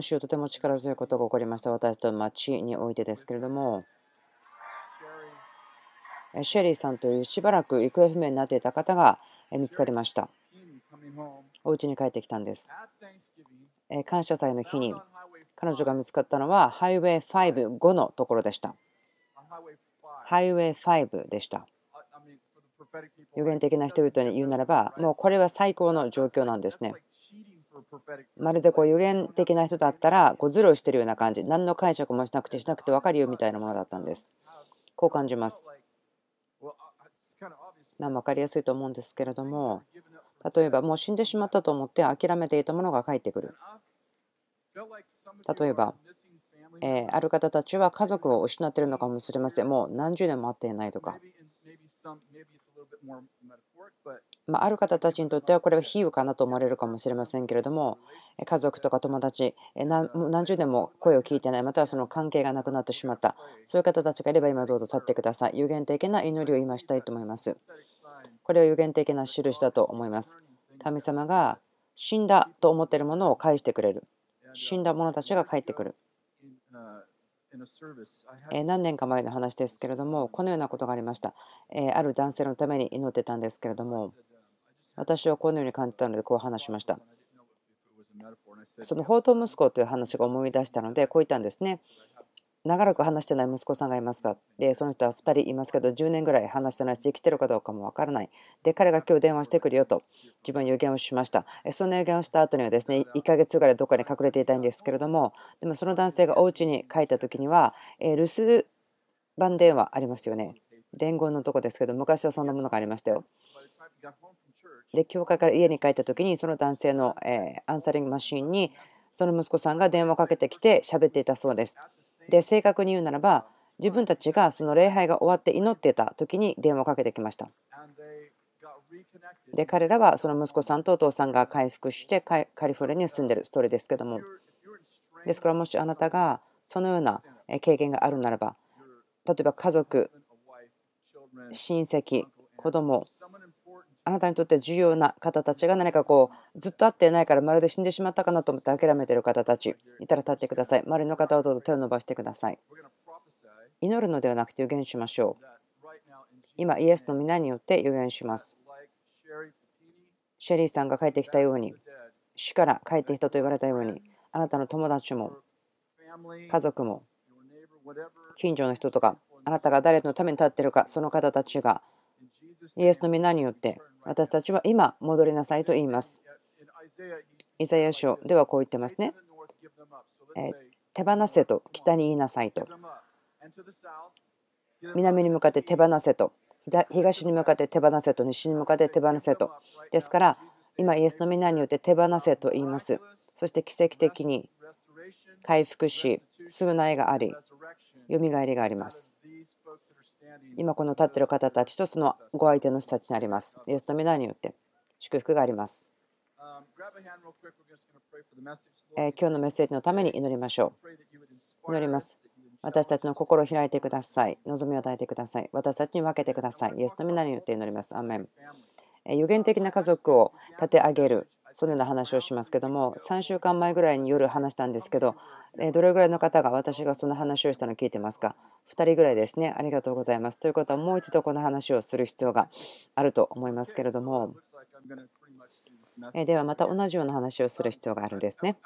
今週とても力強いことが起こりました。私と町においてですけれども。シェリーさんというしばらく行方不明になっていた方が見つかりました。お家に帰ってきたんです。感謝祭の日に彼女が見つかったのはハイウェイ55のところでした。ハイウェイ5でした。予言的な人々に言うならばもうこれは最高の状況なんですね。まるでこう予言的な人だったらこうズルをしてるような感じ何の解釈もしなくてしなくて分かるよみたいなものだったんです。こう感じます。まあ分かりやすいと思うんですけれども例えばもう死んでしまったと思って諦めていたものが帰ってくる。例えばえある方たちは家族を失っているのかもしれません。もう何十年も会っていないとか。まあ、ある方たちにとってはこれは比喩かなと思われるかもしれませんけれども家族とか友達何十年も声を聞いてないまたはその関係がなくなってしまった。そういう方たちがいれば今どうぞ立ってください。有限的な祈りを今したいと思います。これは有限的な印だと思います。神様が死んだと思っているものを返してくれる。死んだ者たちが帰ってくる。何年か前の話ですけれどもこのようなことがありました。ある男性のために祈ってたんですけれども私はこのように感じたのでこう話しました。その宝刀息子という話が思い出したのでこう言ったんですね。長らく話してない息子さんがいますかでその人は2人いますけど10年ぐらい話してないし生きてるかどうかもわからない。で彼が今日電話してくるよと自分予言をしました。その予言をした後にはですね1ヶ月ぐらいどこかに隠れていたいんですけれどもでもその男性がお家に帰った時にはえ留守番電話ありますよね。伝言のとこですけど昔はそんなものがありましたよ。で教会から家に帰った時にその男性のえアンサリングマシンにその息子さんが電話をかけてきて喋っていたそうです。で正確に言うならば自分たちがその礼拝が終わって祈っていた時に電話をかけてきました。で彼らはその息子さんとお父さんが回復してカリフォルニアに住んでるストーリーですけども。ですからもしあなたがそのような経験があるならば例えば家族親戚子供あなたにとって重要な方たちが何かこうずっと会っていないからまるで死んでしまったかなと思って諦めてる方たちいたら立ってください。周りの方はどうぞ手を伸ばしてください。祈るのではなくて予言しましょう。今イエスの皆によって予言します。シェリーさんが帰ってきたように死から帰ってきたと言われたようにあなたの友達も家族も近所の人とかあなたが誰のために立ってるかその方たちがイエスの皆によって私たちは今戻りなさいと言います。イザヤ書ではこう言ってますね。手放せと北に言いなさいと。南に向かって手放せと。東に向かって手放せと。西に向かって手放せと。ですから、今、イエスの皆によって手放せと言います。そして奇跡的に回復し、償いがあり、よみがえりがあります。今この立ってる方たちとそのご相手の人たちになります。イエスの皆によって祝福があります。え今日のメッセージのために祈りましょう。祈ります。私たちの心を開いてください。望みを与えてください。私たちに分けてください。イエスの皆によって祈ります。アメン。予言的な家族を立て上げるそのような話をしますけども3週間前ぐらいに夜話したんですけどどれぐらいの方が私がその話をしたのを聞いてますか？2人ぐらいですね。ありがとうございます。ということはもう一度この話をする必要があると思いますけれども。ではまた同じような話をする必要があるんですね。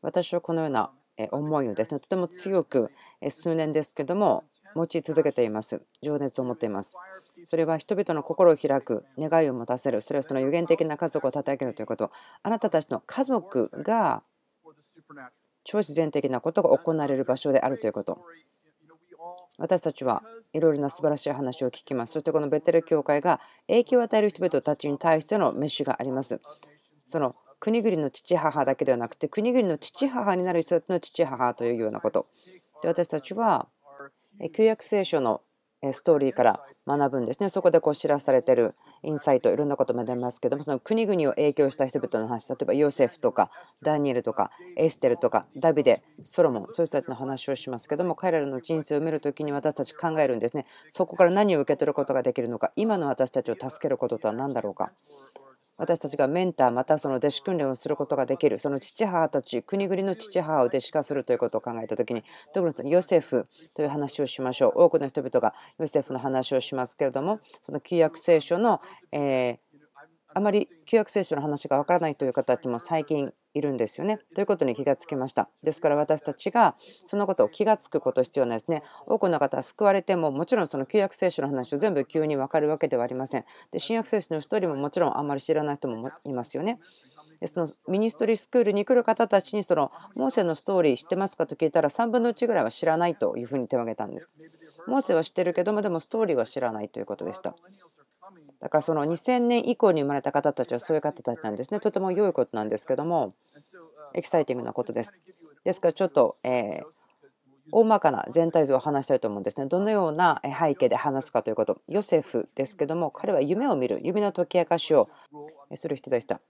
私はこのような思いをですねとても強く数年ですけども持ち続けています。情熱を持っています。それは人々の心を開く、願いを持たせる、それはその有限的な家族を立て上げるということ、あなたたちの家族が超自然的なことが行われる場所であるということ。私たちはいろいろな素晴らしい話を聞きます。そしてこのベテル教会が影響を与える人々たちに対しての飯があります。その国々の父母だけではなくて国々の父母になる人たちの父母というようなこと。で私たちは旧約聖書のストーリーから学ぶんですね。そこでこう知らされてるインサイト、いろんなことも出ますけども、その国々を影響した人々の話、例えばヨセフとかダニエルとかエステルとかダビデ、ソロモン、そういう人たちの話をしますけども、彼らの人生を見るときに私たち考えるんですね。そこから何を受け取ることができるのか、今の私たちを助けることとは何だろうか。私たちがメンターまたその弟子訓練をすることができるその父母たち国々の父母を弟子化するということを考えた時に特にヨセフという話をしましょう。多くの人々がヨセフの話をしますけれどもその旧約聖書の、えーあまり旧約聖書の話がわからないという方たちも最近いるんですよね。ということに気がつきました。ですから私たちがそのことを気がつくこと必要ないですね。多くの方は救われてももちろんその旧約聖書の話を全部急に分かるわけではありません。で新約聖書の1人ももちろんあんまり知らない人もいますよね。でその ministry school に来る方たちにそのモーセのストーリー知ってますかと聞いたら3分の1ぐらいは知らないというふうに手を挙げたんです。モーセは知ってるけどもでもストーリーは知らないということでした。だからその2000年以降に生まれた方たちはそういう方たちなんですね。とても良いことなんですけども、エキサイティングなことです。ですからちょっと、え大まかな全体像を話したいと思うんですね。どのような背景で話すかということ。ヨセフですけども、彼は夢を見る、夢の解き明かしをする人でした。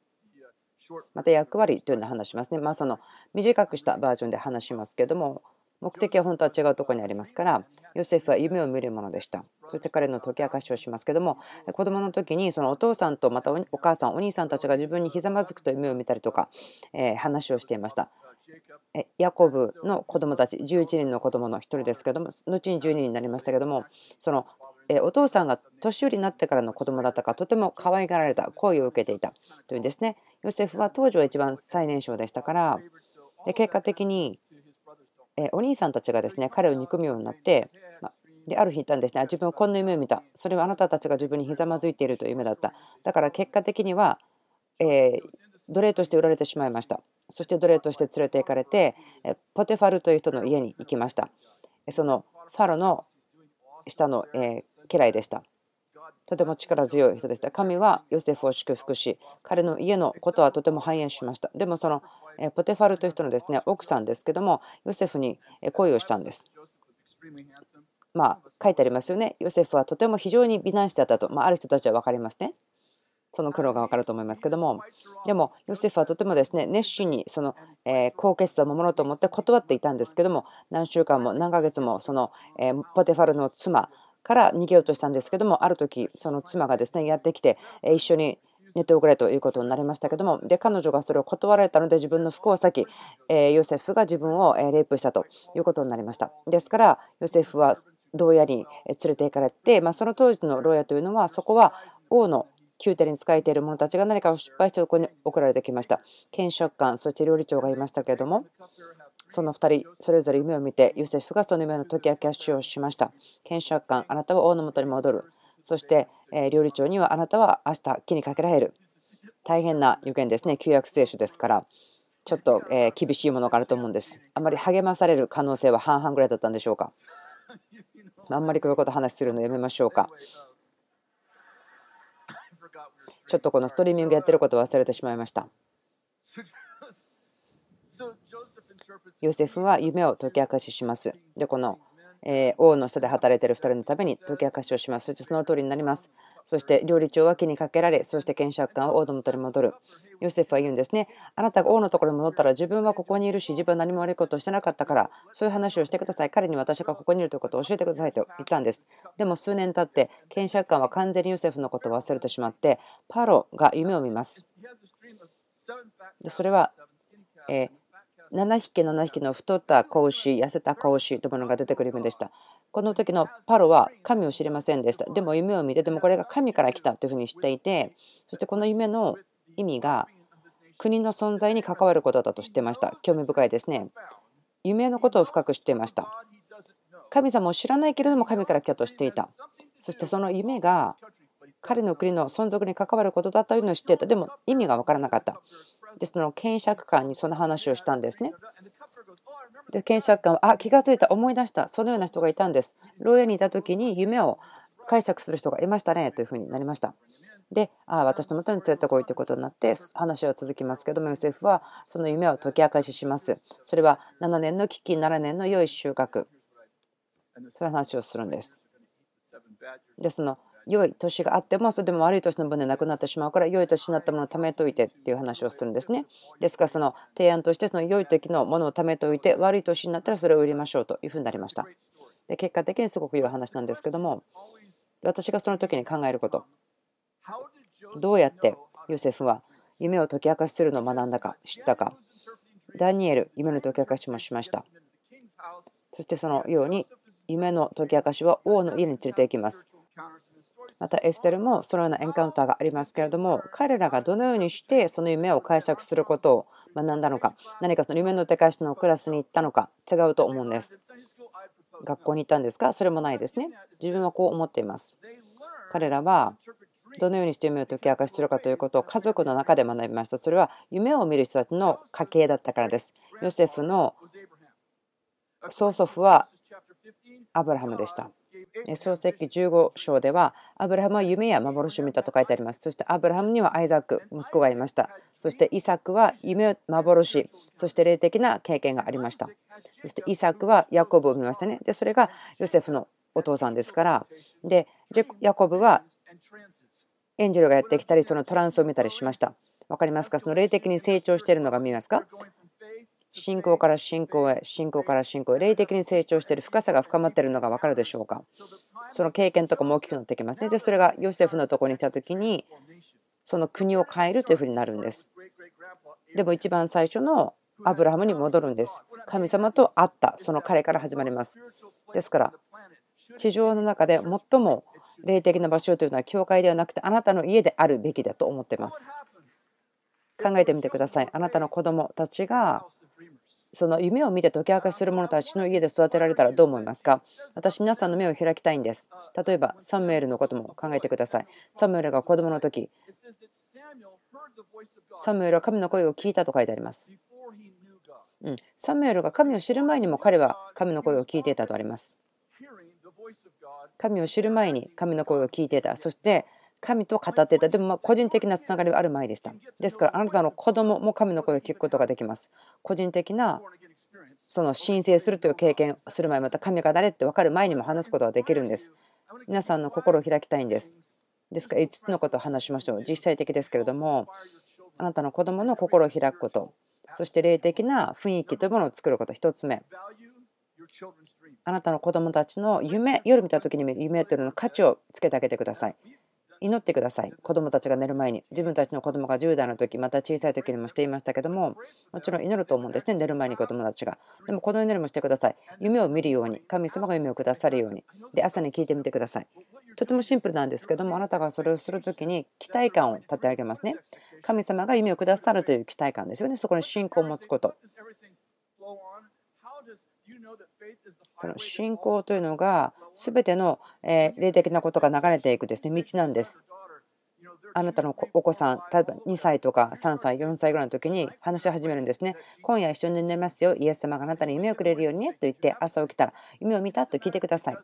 また役割というのを話しますね。まあ、その短くしたバージョンで話しますけども、目的は本当は違うところにありますからヨセフは夢を見るものでした。そして彼の解き明かしをしますけども子供の時にそのお父さんとまたお母さんお兄さんたちが自分にひざまずくと夢を見たりとか、え話をしていました。ヤコブの子供たち11人の子供の1人ですけども後に12人になりましたけどもそのお父さんが年寄りになってからの子供だったかとても可愛がられた声を受けていたというんですね。ヨセフは当時は一番最年少でしたから結果的にえお兄さんたちがですね彼を憎むようになって、まである日言ったんですね。自分はこんな夢を見た。それはあなたたちが自分にひざまずいているという夢だった。だから結果的には、え奴隷として売られてしまいました。そして奴隷として連れて行かれてポテファルという人の家に行きました。そのファロの下の家来でしたとても力強い人でした。神はヨセフを祝福し、彼の家のことはとても繁栄しました。でもそのポテファルという人のですね奥さんですけども、ヨセフに恋をしたんです。まあ、書いてありますよね。ヨセフはとても非常に美男子だったと、まあ、ある人たちは分かりますね。その苦労が分かると思いますけども、でもヨセフはとてもですね熱心にその高潔さを守ろうと思って断っていたんですけども、何週間も何ヶ月もそのポテファルの妻、から逃げようとしたんですけどもある時その妻がですねやってきて一緒に寝ておくれということになりましたけどもで彼女がそれを断られたので自分の服を裂きヨセフが自分をレイプしたということになりました。ですからヨセフは牢屋に連れて行かれて、まあ、その当時の牢屋というのはそこは王の宮廷に仕えている者たちが何かを失敗してそこに送られてきました。検察官そして料理長がいましたけれどもその2人それぞれ夢を見てユセフがその夢の解き明かしをしました。検察官あなたは王のもとに戻る。そしてえ料理長にはあなたは明日木にかけられる。大変な予言ですね。旧約聖書ですから。ちょっとえ厳しいものがあると思うんです。あまり励まされる可能性は半々ぐらいだったんでしょうか。あんまりこういうこと話するのやめましょうか。ちょっとこのストリーミングやってること忘れてしまいました。ヨセフは夢を解き明かしします。で、この王の下で働いている2人のために解き明かしをします。そしてその通りになります。そして料理長は木にかけられ、そして検察官は王の元に戻る。ヨセフは言うんですね。あなたが王のところに戻ったら自分はここにいるし、自分は何も悪いことをしてなかったから、そういう話をしてください。彼に私がここにいるということを教えてくださいと言ったんです。でも数年経って、検察官は完全にヨセフのことを忘れてしまって、パロが夢を見ます。でそれは、えー7匹7匹の太った子牛痩せた子牛というものが出てくる夢でした。この時のパロは神を知りませんでした。でも夢を見てでもこれが神から来たというふうに知っていてそしてこの夢の意味が国の存在に関わることだと知ってました。興味深いですね。夢のことを深く知っていました。神様を知らないけれども神から来たとしていた。そしてその夢が彼の国の存続に関わることだというのを知っていた。でも意味が分からなかった。でその検釈官にその話をしたんですね。で検釈官はあ気が付いた思い出したそのような人がいたんです。牢屋にいた時に夢を解釈する人がいましたねというふうになりました。で、あ私のもとに連れてこいということになって話は続きますけども、ヨセフはその夢を解き明かしします。それは7年の危機、7年の良い収穫。そういう話をするんです。で、その良い年があってもそれでも悪い年の分でなくなってしまうから良い年になったものを貯めといてっていう話をするんですね。ですからその提案としてその良い時のものを貯めておいて悪い年になったらそれを売りましょうというふうになりました。で結果的にすごく良い話なんですけども私がその時に考えること。どうやってヨセフは夢を解き明かしするのを学んだか知ったか。ダニエル夢の解き明かしもしました。そしてそのように夢の解き明かしは王の家に連れて行きます。またエステルもそのようなエンカウンターがありますけれども彼らがどのようにしてその夢を解釈することを学んだのか何かその夢の解き明かしのクラスに行ったのか違うと思うんです学校に行ったんですか？それもないですね自分はこう思っています彼らはどのようにして夢を解き明かしするかということを家族の中で学びました。それは夢を見る人たちの家系だったからです。ヨセフの曽祖父はアブラハムでした。創世記15章では、アブラハムは夢や幻を見たと書いてあります。そしてアブラハムにはアイザック、息子がいました。そしてイサクは夢、幻、そして霊的な経験がありました。そしてイサクはヤコブを見ましたね。で、それがヨセフのお父さんですから。で、ヤコブはエンジェルがやってきたり、そのトランスを見たりしました。分かりますか？その霊的に成長しているのが見えますか？信仰から信仰へ、信仰から信仰へ、霊的に成長している深さが深まっているのが分かるでしょうか？その経験とかも大きくなってきますね。で、それがヨセフのところに来た時に、その国を変えるというふうになるんです。でも一番最初のアブラハムに戻るんです。神様と会った、その彼から始まります。ですから、地上の中で最も霊的な場所というのは教会ではなくてあなたの家であるべきだと思っています。考えてみてください。あなたの子供たちがその夢を見て解き明かしする者たちの家で育てられたらどう思いますか？私、皆さんの目を開きたいんです。例えば、サムエルのことも考えてください。サムエルが子供の時、サムエルは神の声を聞いたと書いてあります。うん、サムエルが神を知る前にも彼は神の声を聞いていたとあります。神を知る前に神の声を聞いていた。そして神と語っていた。でもま個人的なつながりはある前でした。ですからあなたの子供も神の声を聞くことができます。個人的なその申請するという経験する前、また神が誰って分かる前にも話すことができるんです。皆さんの心を開きたいんです。ですから5つのことを話しましょう。実際的ですけれども、あなたの子供の心を開くこと、そして霊的な雰囲気というものを作ること、1つ目。あなたの子供たちの夢、夜見た時に見る夢というのの価値をつけてあげてください。祈ってください。子供たちが寝る前に。自分たちの子供が10代の時、また小さい時にもしていましたけども、もちろん祈ると思うんですね。寝る前に子供たちが。でも、この祈りもしてください。夢を見るように、神様が夢をくださるように。で、朝に聞いてみてください。とてもシンプルなんですけども、あなたがそれをする時に期待感を立て上げますね。神様が夢をくださるという期待感ですよね。そこに信仰を持つこと。その信仰というのが全ての霊的なことが流れていくですね道なんです。あなたのお子さん、例えば2歳とか3歳、4歳ぐらいの時に話し始めるんですね。今夜一緒に寝ますよ。イエス様があなたに夢をくれるようにねと言って朝起きたら夢を見たと聞いてください。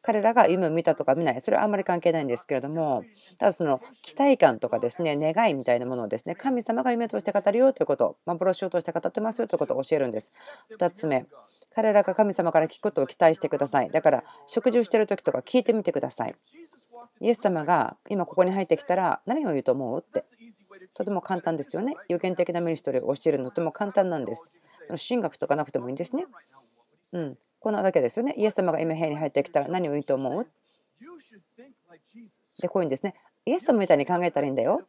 彼らが夢を見たとか見ない、それはあんまり関係ないんですけれども、ただその期待感とかですね、願いみたいなものをですね、神様が夢として語るよということ、幻を通して語ってますよということを教えるんです。2つ目、彼らが神様から聞くことを期待してください。だから食事をしている時とか聞いてみてください。イエス様が今ここに入ってきたら何を言うと思うって。とても簡単ですよね。予言的なミニストリーを教えるのとても簡単なんです。神学とかなくてもいいんですね。うん。こんなだけですよね。イエス様が今部屋に入ってきたら何を言うと思う？で、こういうんですね。イエス様みたいに考えたらいいんだよ。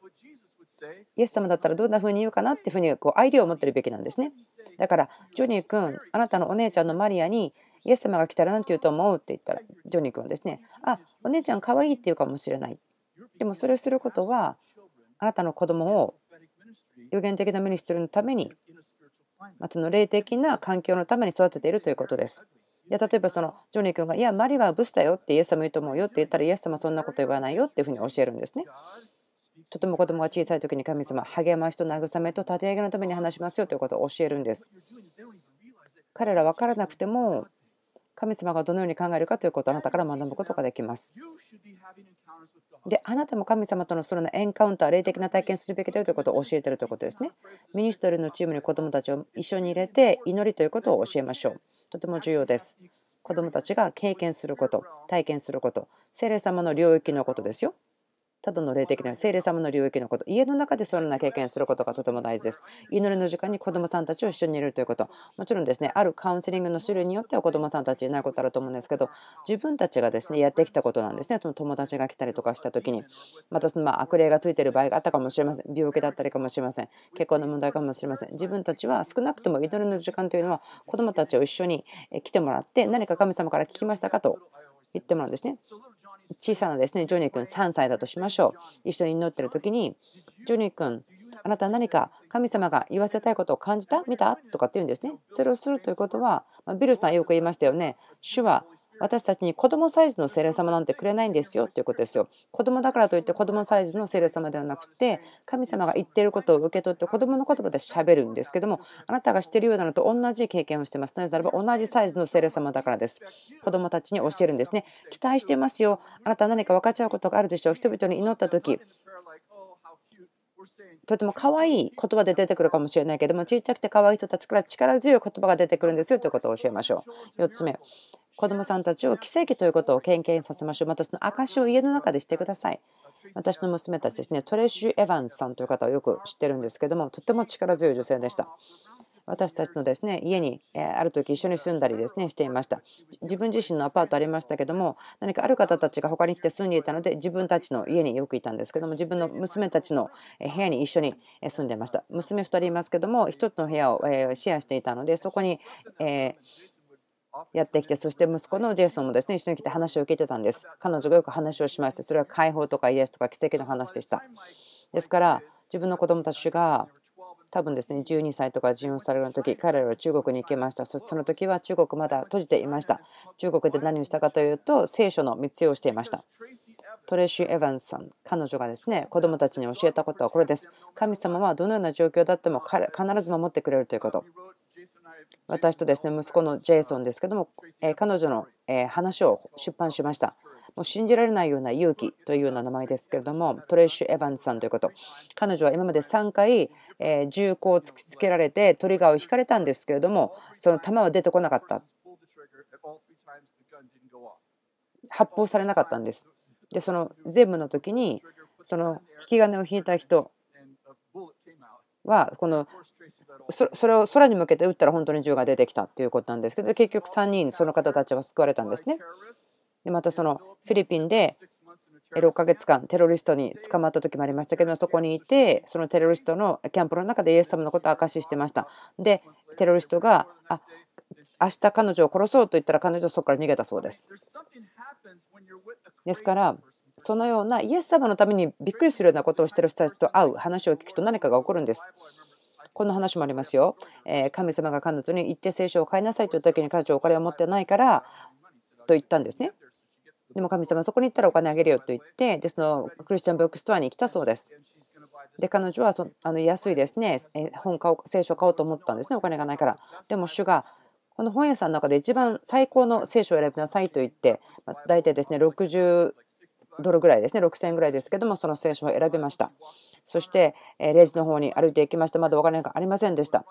イエス様だったらどんな風に言うかなっていうふうにこうアイデアを持ってるべきなんですね。だから、ジョニー君、あなたのお姉ちゃんのマリアに、イエス様が来たら何て言うと思うって言ったら、ジョニー君はですね、あ、お姉ちゃんかわいいって言うかもしれない。でもそれをすることは、あなたの子供を予言的なミニストリのために、まその霊的な環境のために育てているということです。で例えばそのジョニー君が、いや、マリはブスだよってイエス様言うと思うよって言ったら、イエス様そんなこと言わないよっていうふうに教えるんですね。とても子供が小さい時に神様、励ましと慰めと立て上げのために話しますよということを教えるんです。彼ら分からなくても、神様がどのように考えるかということをあなたから学ぶことができます。で、あなたも神様とのそのエンカウンター、霊的な体験するべきだよということを教えているということですね。ミニストリーのチームに子どもたちを一緒に入れて、祈りということを教えましょう。とても重要です。子どもたちが経験すること、体験すること、聖霊様の領域のことですよ。ただの霊的な聖霊様の領域のこと、家の中でそのような経験することがとても大事です。祈りの時間に子どもさんたちを一緒に入れるということ、もちろんですね、あるカウンセリングの種類によっては子どもさんたちいないことあると思うんですけど、自分たちがですねやってきたことなんですね、その友達が来たりとかしたときに、またそのま悪霊がついている場合があったかもしれません、病気だったりかもしれません、結婚の問題かもしれません、自分たちは少なくとも祈りの時間というのは子どもたちを一緒に来てもらって、何か神様から聞きましたかと。言ってもらうんですね。小さなですねジョニー君3歳だとしましょう。一緒に祈ってる時に、ジョニー君、あなた何か神様が言わせたいことを感じた？見た？とかって言うんですね。それをするということは、ビルさんよく言いましたよね。主は私たちに子供サイズの聖霊様なんてくれないんですよということですよ。子供だからといって子供サイズの聖霊様ではなくて神様が言っていることを受け取って子供の言葉でしゃべるんですけどもあなたがしているようなのと同じ経験をしてます。なぜならば同じサイズの聖霊様だからです。子供たちに教えるんですね。期待してますよ。あなた何か分かち合うことがあるでしょう。人々に祈った時とても可愛い言葉で出てくるかもしれないけども小さくて可愛い人たちから力強い言葉が出てくるんですよということを教えましょう。4つ目子どもさんたちを奇跡ということを経験させましょう。またその証を家の中でしてください。私の娘たちですね、トレッシュ・エヴァンスさんという方をよく知ってるんですけども、とても力強い女性でした。私たちのですね家にある時一緒に住んだりですねしていました。自分自身のアパートありましたけども何かある方たちが他に来て住んでいたので自分たちの家によくいたんですけども自分の娘たちの部屋に一緒に住んでました。娘2人いますけども1つの部屋をシェアしていたのでそこにやってきてそして息子のジェイソンもですね一緒に来て話を聞いてたんです。彼女がよく話をしましてそれは解放とか癒しとか奇跡の話でした。ですから自分の子供たちが多分ですね12歳とか14歳の時彼らは中国に行きました。そその時は中国まだ閉じていました。中国で何をしたかというと聖書の密輸をしていました。トレシー・エヴァンスさん彼女がですね子供たちに教えたことはこれです。神様はどのような状況だっても必ず守ってくれるということ。私とですね息子のジェイソンですけども彼女の話を出版しました。もう信じられないような勇気というような名前ですけれども、トレイシュ・エヴァンスさんということ。彼女は今まで3回、え銃口を突きつけられてトリガーを引かれたんですけれども、その弾は出てこなかった。発砲されなかったんです。で、その全部の時に、その引き金を引いた人は、このそれを空に向けて撃ったら本当に銃が出てきたということなんですけど結局3人その方たちは救われたんですね。でまたそのフィリピンで6ヶ月間テロリストに捕まった時もありましたけどそこにいてそのテロリストのキャンプの中でイエス様のことを証ししてましたでテロリストがあ明日彼女を殺そうと言ったら彼女はそこから逃げたそうですですからそのようなイエス様のためにびっくりするようなことをしてる人たちと会う話を聞くと何かが起こるんですこんな話もありますよ。え神様が彼女に行って聖書を買いなさいと言った時に彼女はお金を持ってないからと言ったんですね。でも神様そこに行ったらお金あげるよと言ってでそのクリスチャンブックストアに来たそうです。で彼女はそあの安いですね。本買おう聖書を買おうと思ったんですね。お金がないから。でも主がこの本屋さんの中で一番最高の聖書を選びなさいと言って、まあ、大体ですね60ドルぐらいですね。6000円ぐらいですけどもその聖書を選びました。そしてレジの方に歩いていきました。まだお金がありませんでした。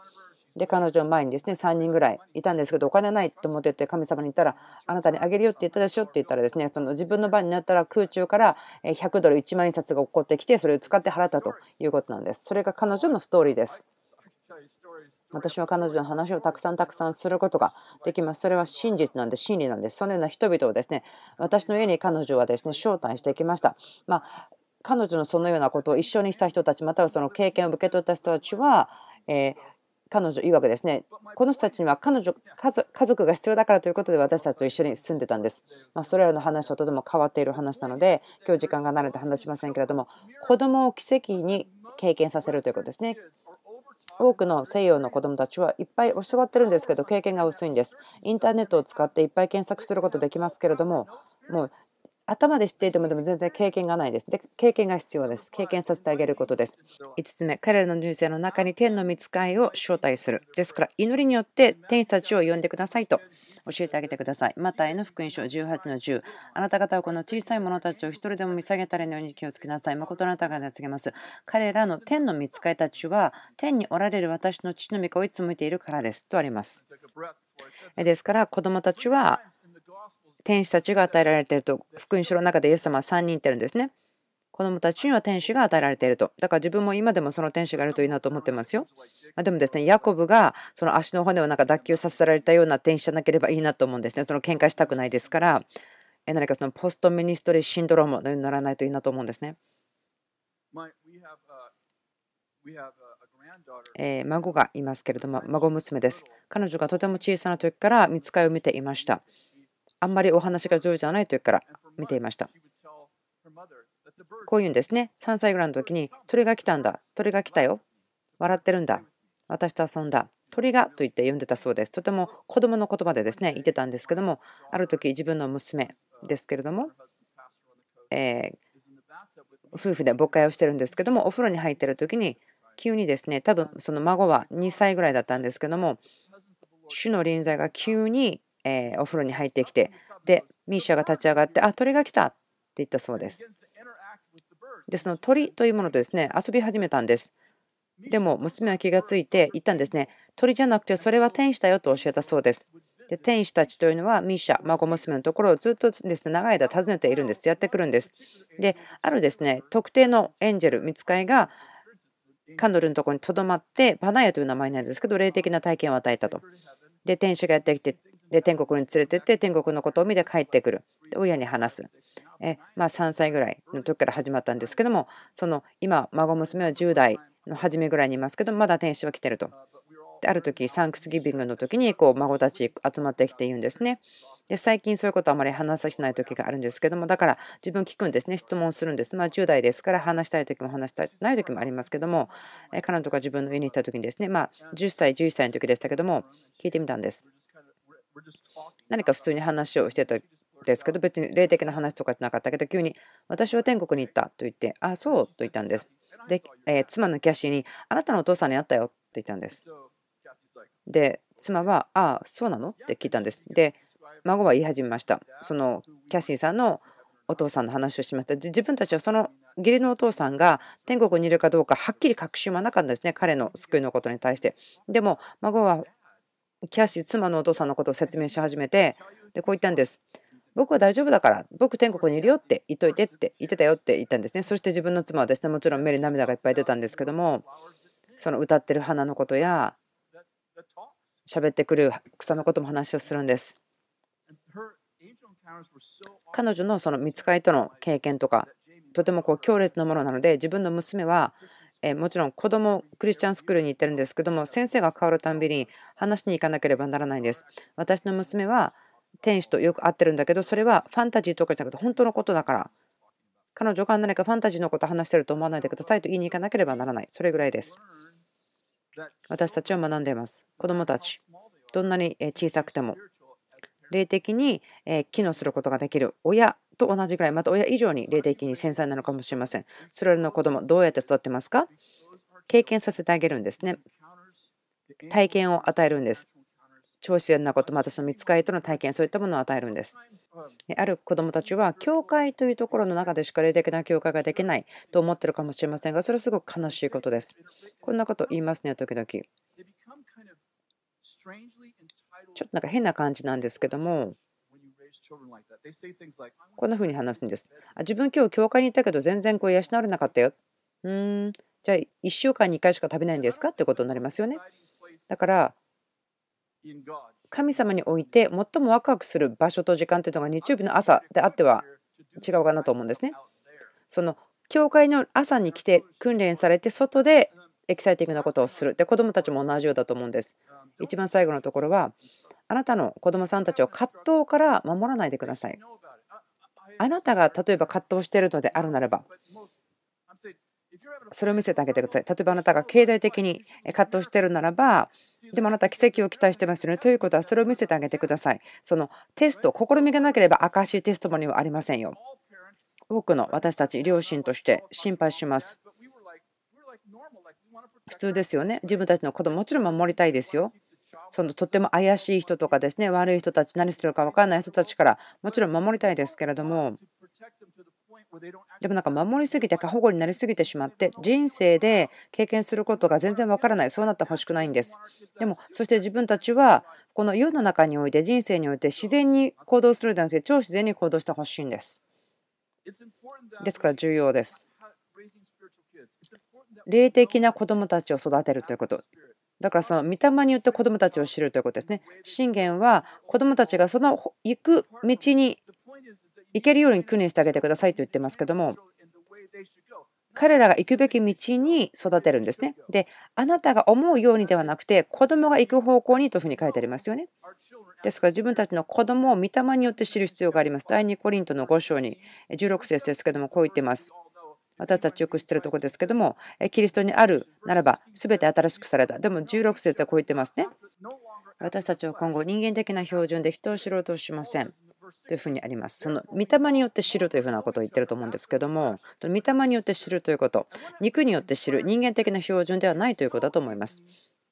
で、彼女の前にですね、3人ぐらいいたんですけど、お金ないと思ってて、神様に言ったら、あなたにあげるよって言ったでしょって言ったらですね、その自分の番になったら空中から100ドル1万円札が起こってきて、それを使って払ったということなんです。それが彼女のストーリーです。私は彼女の話をたくさんたくさんすることができます。それは真実なんで、真理なんです。そのような人々をですね、私の家に彼女はですね、招待してきました。まあ、彼女のそのようなことを一緒にした人たち、またはその経験を受け取った人たちは、えー彼女曰くですね、この人たちには彼女家族が必要だからということで私たちと一緒に住んでたんです。まあ、それらの話ととても変わっている話なので、今日時間がないので話しませんけれども、子供を奇跡に経験させるということですね。多くの西洋の子どもたちはいっぱい教わってるんですけど経験が薄いんです。インターネットを使っていっぱい検索することできますけれどももう頭で知っていてもでも全然経験がないです。で、経験が必要です。経験させてあげることです。5つ目、彼らの人生の中に天の見つかいを招待する。ですから、祈りによって天使たちを呼んでくださいと教えてあげてください。また、の福音書18の10。あなた方はこの小さい者たちを一人でも見下げたれのように気をつけなさい。誠あなた方が告げます。彼らの天の見つかいたちは、天におられる私の父の御子をいつも見ているからです。とあります。ですから、子供たちは天使たちが与えられていると福音書の中でイエス様は3人いてるんですね。子供たちには天使が与えられていると。だから自分も今でもその天使がいるといいなと思ってますよ。までもですね、ヤコブがその足の骨をなんか脱臼させられたような天使じゃなければいいなと思うんですね。その喧嘩したくないですから、何かそのポストミニストリーシンドロームのようにならないといいなと思うんですね。えー、孫がいますけれども、孫娘です。彼女がとても小さな時から見つかりを見ていました。あんまりお話が上手じゃない時から見ていました。こういうんですね。3歳ぐらいの時に鳥が来たんだ。鳥が来たよ。笑ってるんだ。私と遊んだ。鳥がと言って呼んでたそうです。とても子供の言葉でですね、言ってたんですけども、ある時自分の娘ですけれども、え、夫婦で母会をしてるんですけども、お風呂に入ってる時に、急にですね、多分その孫は2歳ぐらいだったんですけども、主の臨在が急にえお風呂に入ってきて、で、ミーシャが立ち上がって、あ、鳥が来たって言ったそうです。で、その鳥というものとですね、遊び始めたんです。でも、娘は気がついて言ったんですね。鳥じゃなくて、それは天使だよと教えたそうです。で天使たちというのはミーシャ、孫娘のところをずっとです、ね、長い間訪ねているんです。やってくるんです。で、あるですね、特定のエンジェル、見つかいが彼女のところにとどまって、バナヤという名前なんですけど、霊的な体験を与えたと。で、天使がやってきて、で天国に連れてって、天国のことを見て帰ってくる。親に話す。えまあ、3歳ぐらいの時から始まったんですけども、その今、孫娘は10代の初めぐらいにいますけど、まだ天使は来てると。である時、サンクスギビングの時にこう孫たち集まってきて言うんですね。で最近そういうことあまり話させない時があるんですけども、だから自分聞くんですね、質問するんです。まあ、10代ですから話したい時も話したいない時もありますけども、彼女が自分の家に行った時にですね、まあ、10歳、11歳の時でしたけども、聞いてみたんです。何か普通に話をしてたんですけど、別に霊的な話とかじゃなかったけど、急に私は天国に行ったと言って、あ、そうと言ったんです。で、えー、妻のキャシーに、あなたのお父さんに会ったよって言ったんです。で、妻は、ああ、そうなのって聞いたんです。で、孫は言い始めました。そのキャシーさんのお父さんの話をしました。で自分たちはその義理のお父さんが天国にいるかどうかはっきり確信はなかったんですね、彼の救いのことに対して。でも、孫はキャシー、妻のお父さんのことを説明し始めて、でこう言ったんです。僕は大丈夫だから、僕天国にいるよって言っといてって言ってたよって言ったんですね。そして自分の妻はですね、もちろん目に涙がいっぱい出たんですけども、その歌ってる花のことや、喋ってくる草のことも話をするんです。彼女のその見つかりとの経験とか、とてもこう強烈なものなので、自分の娘は、えもちろん子供クリスチャンスクールに行ってるんですけども、先生が変わるたんびに話しに行かなければならないんです。私の娘は天使とよく会ってるんだけど、それはファンタジーとかじゃなくて本当のことだから、彼女が何かファンタジーのこと話してると思わないでくださいと言いに行かなければならない。それぐらいです。私たちは学んでいます。子供たち、どんなに小さくても霊的にえ機能することができる親と同じぐらい、また親以上に霊的に繊細なのかもしれません。それらの子供、どうやって育ってますか？経験させてあげるんですね。体験を与えるんです。超自然なこと、またその見つかりとの体験、そういったものを与えるんです。ある子どもたちは、教会というところの中でしか霊的な教会ができないと思ってるかもしれませんが、それはすごく悲しいことです。こんなこと言いますね、時々。ちょっとなんか変な感じなんですけども、こんな風に話すんです。あ自分今日教会に行ったけど全然こう養われなかったよ。うーん、じゃあ1週間に1回しか食べないんですか？ってことになりますよね。だから、神様において最もワクワクする場所と時間というのが日曜日の朝であっては違うかなと思うんですね。その教会の朝に来て訓練されて外でエキサイティングなことをする。で子どもたちも同じようだと思うんです。一番最後のところはあなたの子供さんたちを葛藤から守らないでください。あなたが例えば葛藤しているのであるならば、それを見せてあげてください。例えばあなたが経済的に葛藤しているならば、でもあなた奇跡を期待してますよね。ということはそれを見せてあげてください。そのテスト、試みがなければ証しテストもにはありませんよ。多くの私たち両親として心配します。普通ですよね。自分たちの子供もちろん守りたいですよ。そのとっても怪しい人とかですね悪い人たち何するか分からない人たちからもちろん守りたいですけれどもでもなんか守りすぎて過保護になりすぎてしまって人生で経験することが全然わからないそうなってほしくないんですでもそして自分たちはこの世の中において人生において自然に行動するではなくて超自然に行動してほしいんですですから重要です。霊的な子供たちを育てるということ。だからその御霊によって子供たちを知るということですね。信玄は子供たちがその行く道に行けるように訓練してあげてくださいと言ってますけども彼らが行くべき道に育てるんですね。で、あなたが思うようにではなくて、子供が行く方向にというふうに書いてありますよね。ですから自分たちの子供を御霊によって知る必要があります。第2コリントの5章に16節ですけども、こう言ってます。私たちよく知ってるところですけども、キリストにあるならば、全て新しくされた。でも16節はこう言ってますね。私たちは今後、人間的な標準で人を知ろうとしません。というふうにあります。その御霊によって知るというふうなことを言ってると思うんですけども、御霊によって知るということ、肉によって知る、人間的な標準ではないということだと思います。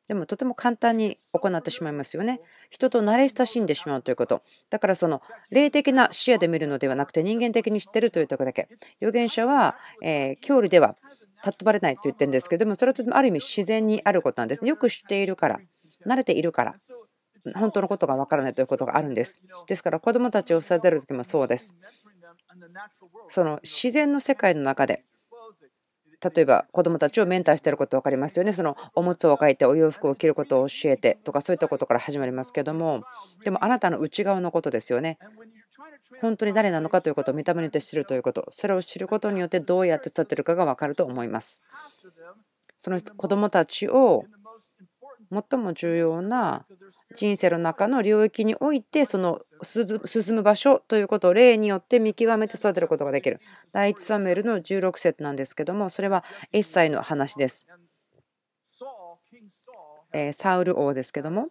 でもとても簡単に行ってしまいますよね。人と慣れ親しんでしまうということ。だからその霊的な視野で見るのではなくて人間的に知ってるというところだけ。預言者は、え教理では尊ばれないと言ってるんですけども、それはとてもある意味自然にあることなんです。よく知っているから、慣れているから。本当のことがわからないということがあるんです。ですから子どもたちを育てる時もそうです。その自然の世界の中で例えば子どもたちをメンターしてること分かりますよね。そのおむつを書いてお洋服を着ることを教えてとかそういったことから始まりますけどもでもあなたの内側のことですよね。本当に誰なのかということを見た目によって知るということそれを知ることによってどうやって育てるかが分かると思います。その子どもたちを最も重要な人生の中の領域においてその進む場所ということを例によって見極めて育てることができる。第1サムエルの16節なんですけどもそれはエッサイの話です。サウル王ですけども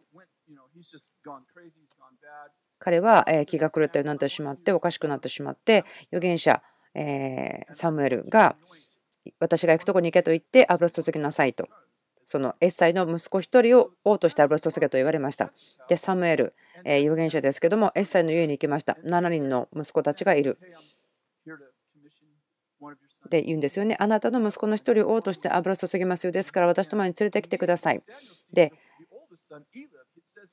彼は気が狂ったようになってしまっておかしくなってしまって預言者サムエルが私が行くとこに行けと言って油注ぎなさいとそのエッサイの息子1人を王として油注げと言われました。で、サムエル、え預言者ですけども、エッサイの家に行きました。7人の息子たちがいる。で言うんですよね。あなたの息子の1人を王として油注ぎますよ。ですから私の前に連れてきてください。で、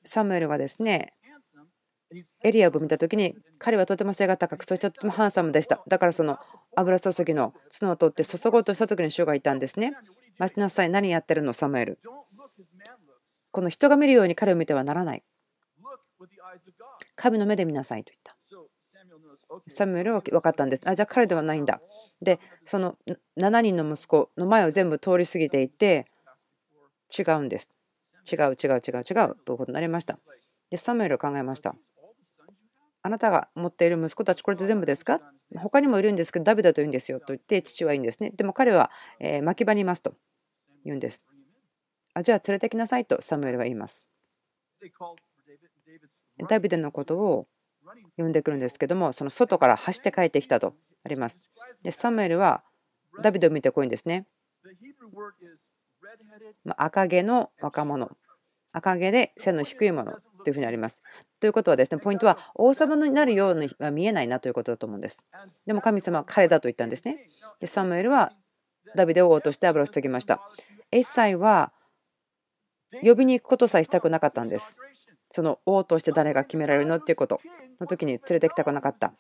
サムエルがですね、エリアを見た時に彼はとても背が高くそしてとてもハンサムでしただからその油注ぎの角を取って注ごうとした時に主がいたんですね待ちなさい。何やってるの、サムエル。この人が見るように彼を見てはならない。神の目で見なさいと言った。サムエルは分かったんです。あ、じゃあ彼ではないんだ。で、その7人の息子の前を全部通り過ぎていて、違うんです。違う違う違う違うということになりました。で、サムエルは考えました。あなたが持っている息子たち、これで全部ですか他にもいるんですけど、ダビデと言うんですよと言って、父はいいんですね。でも彼は、え牧場にいますと。言うんです。あじゃあ連れてきなさいとサムエルは言います。ダビデのことを呼んでくるんですけども、その外から走って帰ってきたとあります。で、サムエルはダビデを見てこいんですね。赤毛の若者、赤毛で背の低いものというふうにあります。ということはですね、ポイントは王様になるようには見えないなということだと思うんです。でも神様は彼だと言ったんですね。で、サムエルはダビデを王として油を注ぎました。エッサイは呼びに行くことさえしたくなかったんです。その王として誰が決められるのっていうことの時に連れてきたくなかった。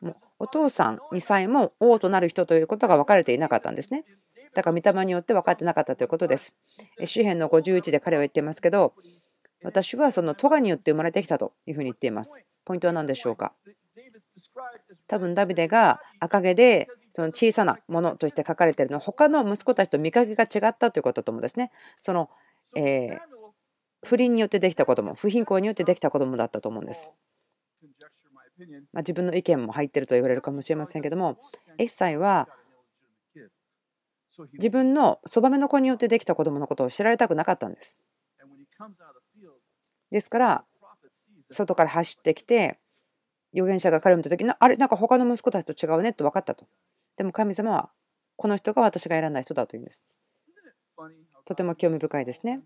もうお父さんにさえも王となる人ということが分かれていなかったんですね。だから御霊によって分かってなかったということです。詩篇の51で彼は言っていますけど、私はその咎によって生まれてきたというふうに言っています。ポイントは何でしょうか？多分ダビデが赤毛でその小さなものとして書かれているのは他の息子たちと見かけが違ったということだと思うんですね。その、えー、不倫によってできた子供不貧困によってできた子供だったと思うんです。まあ、自分の意見も入ってると言われるかもしれませんけどもエッサイは自分のそばめの子によってできた子供のことを知られたくなかったんです。ですから外から走ってきて預言者が彼を見た時にあれなんか他の息子たちと違うねと分かったと。でも神様はこの人が私が選んだ人だというんです。とても興味深いですね。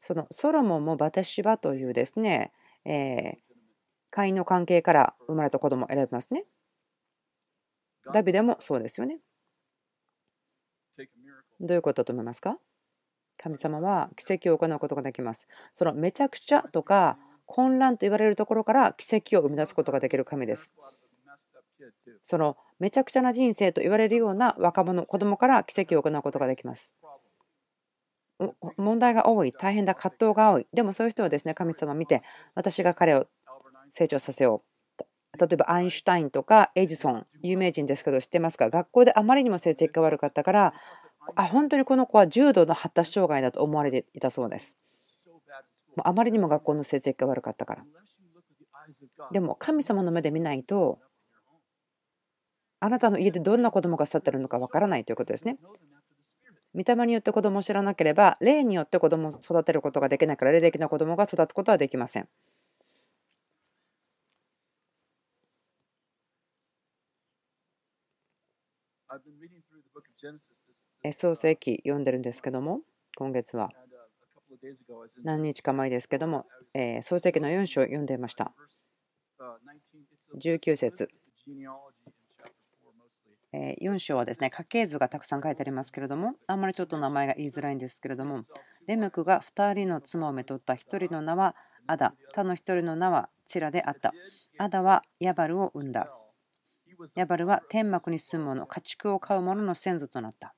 そのソロモンもバテシバというですね、えー、会員の関係から生まれた子供を選びますね。ダビデもそうですよね。どういうことだと思いますか？神様は奇跡を行うことができます。そのめちゃくちゃとか混乱と言われるところから奇跡を生み出すことができる神です。そのめちゃくちゃな人生と言われるような若者、子供から奇跡を行うことができます。問題が多い、大変だ、葛藤が多い。でもそういう人はですね、神様見て、私が彼を成長させよう。例えばアインシュタインとかエジソン、有名人ですけど知ってますか？学校であまりにも成績が悪かったから、あ、本当にこの子は重度の発達障害だと思われていたそうです。あまりにも学校の成績が悪かったから。でも神様の目で見ないと、あなたの家でどんな子供が育ってるのかわからないということですね。見た目によって子供を知らなければ、霊によって子供を育てることができないから、霊的な子供が育つことはできません。創世記読んでるんですけども、今月は何日か前ですけども、創世記の4章を読んでいました。19節4章はですね家系図がたくさん書いてありますけれどもあんまりちょっと名前が言いづらいんですけれどもレムクが2人の妻をめとった1人の名はアダ他の1人の名はチラであった。アダはヤバルを生んだ。ヤバルは天幕に住む者家畜を飼う者の先祖となった。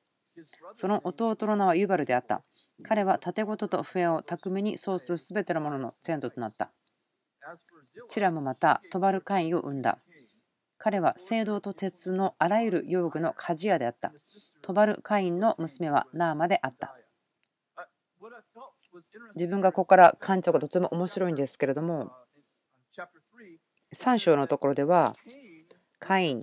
その弟の名はユバルであった。彼は盾事と笛を巧みに操するすべてのものの先祖となった。チラもまたトバルカインを生んだ。彼は青銅と鉄のあらゆる用具の鍛冶屋であった。トバルカインの娘はナーマであった。自分がここから感じたこととても面白いんですけれども、3章のところでは、カイン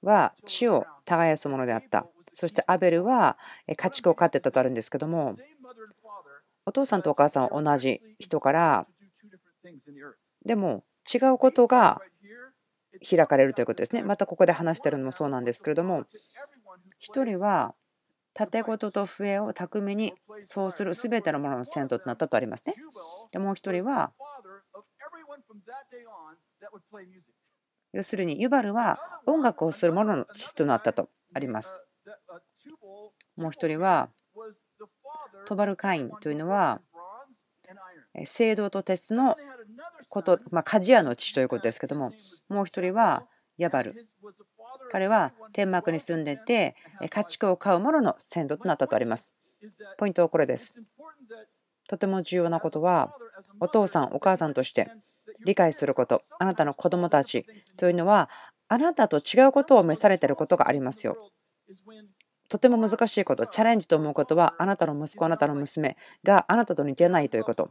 は地を耕すものであった。そしてアベルは家畜を飼ってたとあるんですけども、お父さんとお母さんは同じ人から、でも違うことが開かれるということですね。またここで話してるのもそうなんですけれども、1人は盾事と笛を巧みにそうする全てのものの先祖となったとありますね。でもう1人は、要するにユバルは音楽をする者の父となったとあります。もう1人は、トバルカインというのは、青銅と鉄のこと、まあ、鍛冶屋の父ということですけども、もう一人はヤバル。彼は天幕に住んでいて、家畜を飼う者の先祖となったとあります。ポイントはこれです。とても重要なことは、お父さん、お母さんとして理解すること、あなたの子供たちというのは、あなたと違うことを召されていることがありますよ。とても難しいこと、チャレンジと思うことは、あなたの息子、あなたの娘があなたと似てないということ。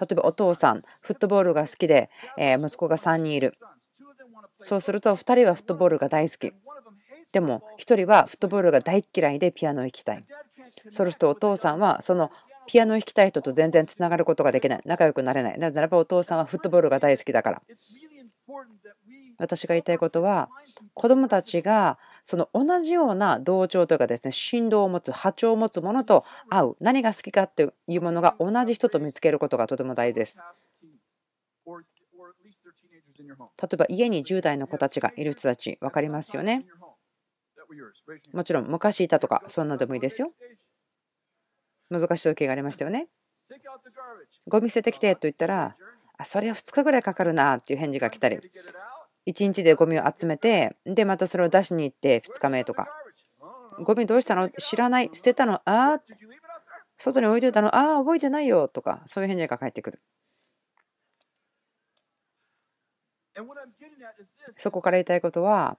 例えばお父さん、フットボールが好きで、え息子が3人いる。そうすると2人はフットボールが大好き。でも1人はフットボールが大嫌いでピアノを弾きたい。そうするとお父さんはそのピアノを弾きたい人と全然つながることができない。仲良くなれない。なぜならばお父さんはフットボールが大好きだから。私が言いたいことは子どもたちがその同じような同調というかですね振動を持つ波長を持つものと合う何が好きかっていうものが同じ人と見つけることがとても大事です。例えば家に10代の子たちがいる人たち分かりますよね。もちろん昔いたとかそんなでもいいですよ。難しい時がありましたよね。ゴミ捨ててきてと言ったらあそれは2日ぐらいかかるなっていう返事が来たり。1日でゴミを集めてでまたそれを出しに行って2日目とかゴミどうしたの？知らない？捨てたの？ああ外に置いてたの？ああ覚えてないよとかそういう返事が返ってくる。そこから言いたいことは、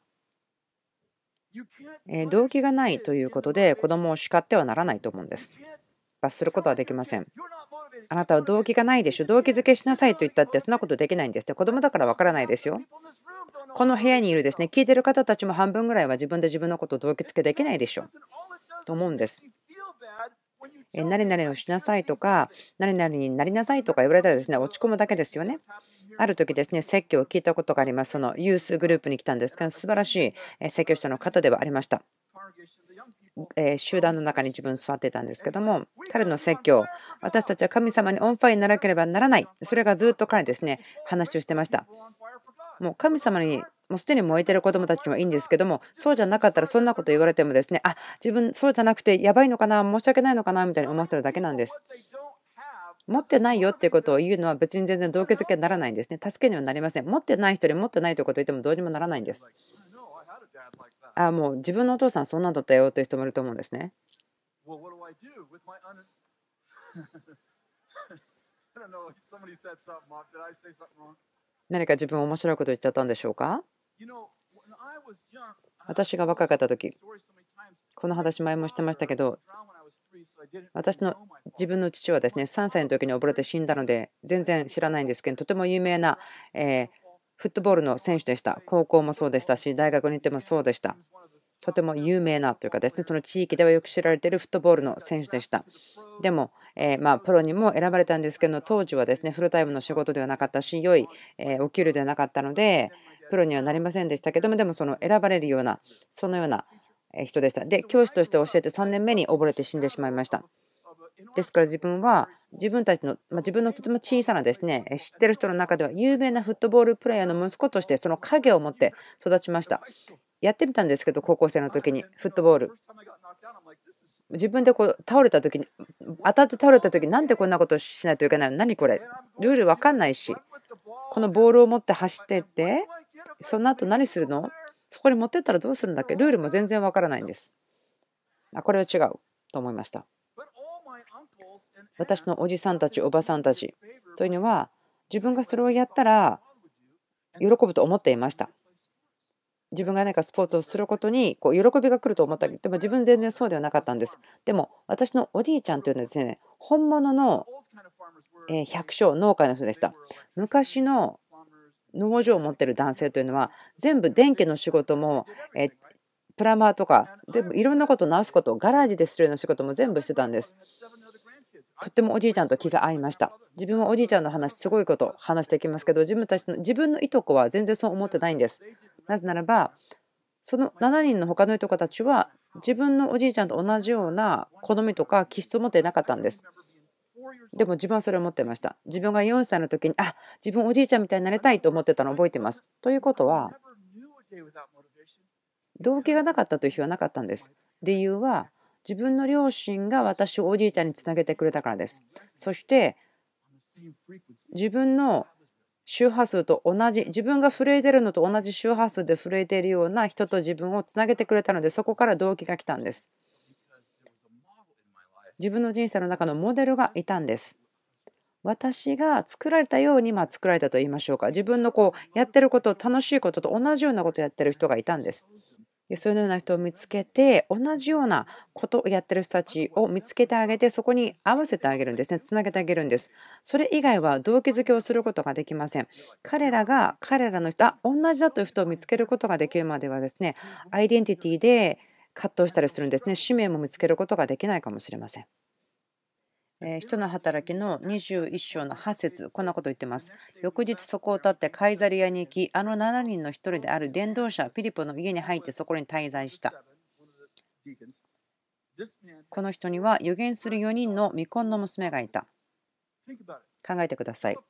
動機がないということで子供を叱ってはならないと思うんです。罰することはできません。あなたは動機がないでしょ。動機づけしなさいと言ったってそんなことできないんですって。子供だからわからないですよ。この部屋にいるですね、聞いてる方たちも半分ぐらいは自分で自分のことを動機づけできないでしょ。と思うんです。何々をしなさいとか、何々になりなさいとか言われたらですね、落ち込むだけですよね。ある時ですね、説教を聞いたことがあります。その youth group に来たんですが、素晴らしい説教者の方ではありました。え集団の中に自分座ってたんですけども、彼の説教、私たちは神様にオンファイにならなければならない。それがずっと彼ですね、話をしてました。もう神様にもうすでに燃えてる子どもたちもいいんですけども、そうじゃなかったらそんなこと言われてもですね、あ自分そうじゃなくてやばいのかな、申し訳ないのかなみたいに思ってるだけなんです。持ってないよっていうことを言うのは別に全然動機づけにならないんですね。助けにはなりません。持ってない人に持ってないということを言ってもどうにもならないんです。あもう自分のお父さんそんなんだったよという人もいると思うんですね。何か自分面白いこと言っちゃったんでしょうか？私が若かった時この話前もしてましたけど私の自分の父はですね3歳の時に溺れて死んだので全然知らないんですけどとても有名な、えフットボールの選手でした高校もそうでしたし大学に行ってもそうでしたとても有名なというかですねその地域ではよく知られているフットボールの選手でしたでも、えまプロにも選ばれたんですけど当時はですねフルタイムの仕事ではなかったし良い、えお給料ではなかったのでプロにはなりませんでしたけどもでもその選ばれるようなそのような人でした。で、教師として教えて3年目に溺れて死んでしまいました。ですから自分は自分たちの、まあ、自分のとても小さなですね知ってる人の中では有名なフットボールプレーヤーの息子としてその影を持って育ちました。やってみたんですけど高校生の時にフットボール。自分でこう倒れた時に当たって倒れた時なんでこんなことしないといけないの？何これ？ルール分かんないしこのボールを持って走ってってその後何するの？そこに持ってったらどうするんだっけ？ルールも全然わからないんです。あこれは違うと思いました。私のおじさんたち、おばさんたちというのは自分がそれをやったら喜ぶと思っていました。自分が何かスポーツをすることにこう喜びが来ると思ったけど、でも自分全然そうではなかったんです。でも私のおじいちゃんというのはですね、本物の百姓、農家の人でした。昔の農場を持ってる男性というのは全部電気の仕事も、えプラマーとか全部いろんなことを直すことをガラージでするような仕事も全部してたんです。とってもおじいちゃんと気が合いました。自分はおじいちゃんの話すごいこと話していきますけど自分たちの自分のいとこは全然そう思ってないんです。なぜならばその7人の他のいとこたちは自分のおじいちゃんと同じような好みとか気質を持っていなかったんです。でも自分はそれを持ってました。自分が4歳の時に、あ自分おじいちゃんみたいになりたいと思ってたのを覚えてます。ということは、動機がなかったという日はなかったんです。理由は、自分の両親が私をおじいちゃんにつなげてくれたからです。そして、自分の周波数と同じ自分が震えてるのと同じ周波数で震えているような人と自分をつなげてくれたのでそこから動機が来たんです。自分の人生の中のモデルがいたんです。私が作られたようにま作られたと言いましょうか自分のこうやってること楽しいことと同じようなことをやってる人がいたんです。でそういうような人を見つけて同じようなことをやってる人たちを見つけてあげてそこに合わせてあげるんですねつなげてあげるんですそれ以外は動機づけをすることができません彼らが彼らの人あ同じだという人を見つけることができるまではですねアイデンティティで葛藤したりするんですね。使命も見つけることができないかもしれません。え人の働きの21章の8節こんなこと言ってます。翌日そこを立ってカイザリアに行き、あの7人の1人である伝道者フィリポの家に入ってそこに滞在した。この人には預言する4人の未婚の娘がいた。考えてください。こ